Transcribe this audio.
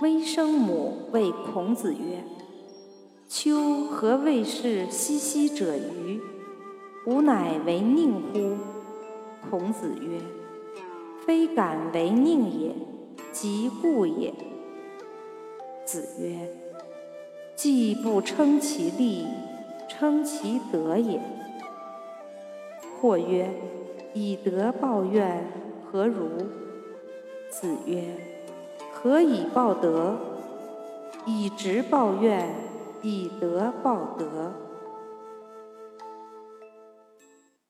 微生母谓孔子曰：“丘何谓是兮兮者于？吾乃为佞乎？”孔子曰：“非敢为佞也，即故也。”子曰：“既不称其力，称其德也。”或曰：“以德报怨，何如？”子曰：“何以报德？以直报怨，以德报德。”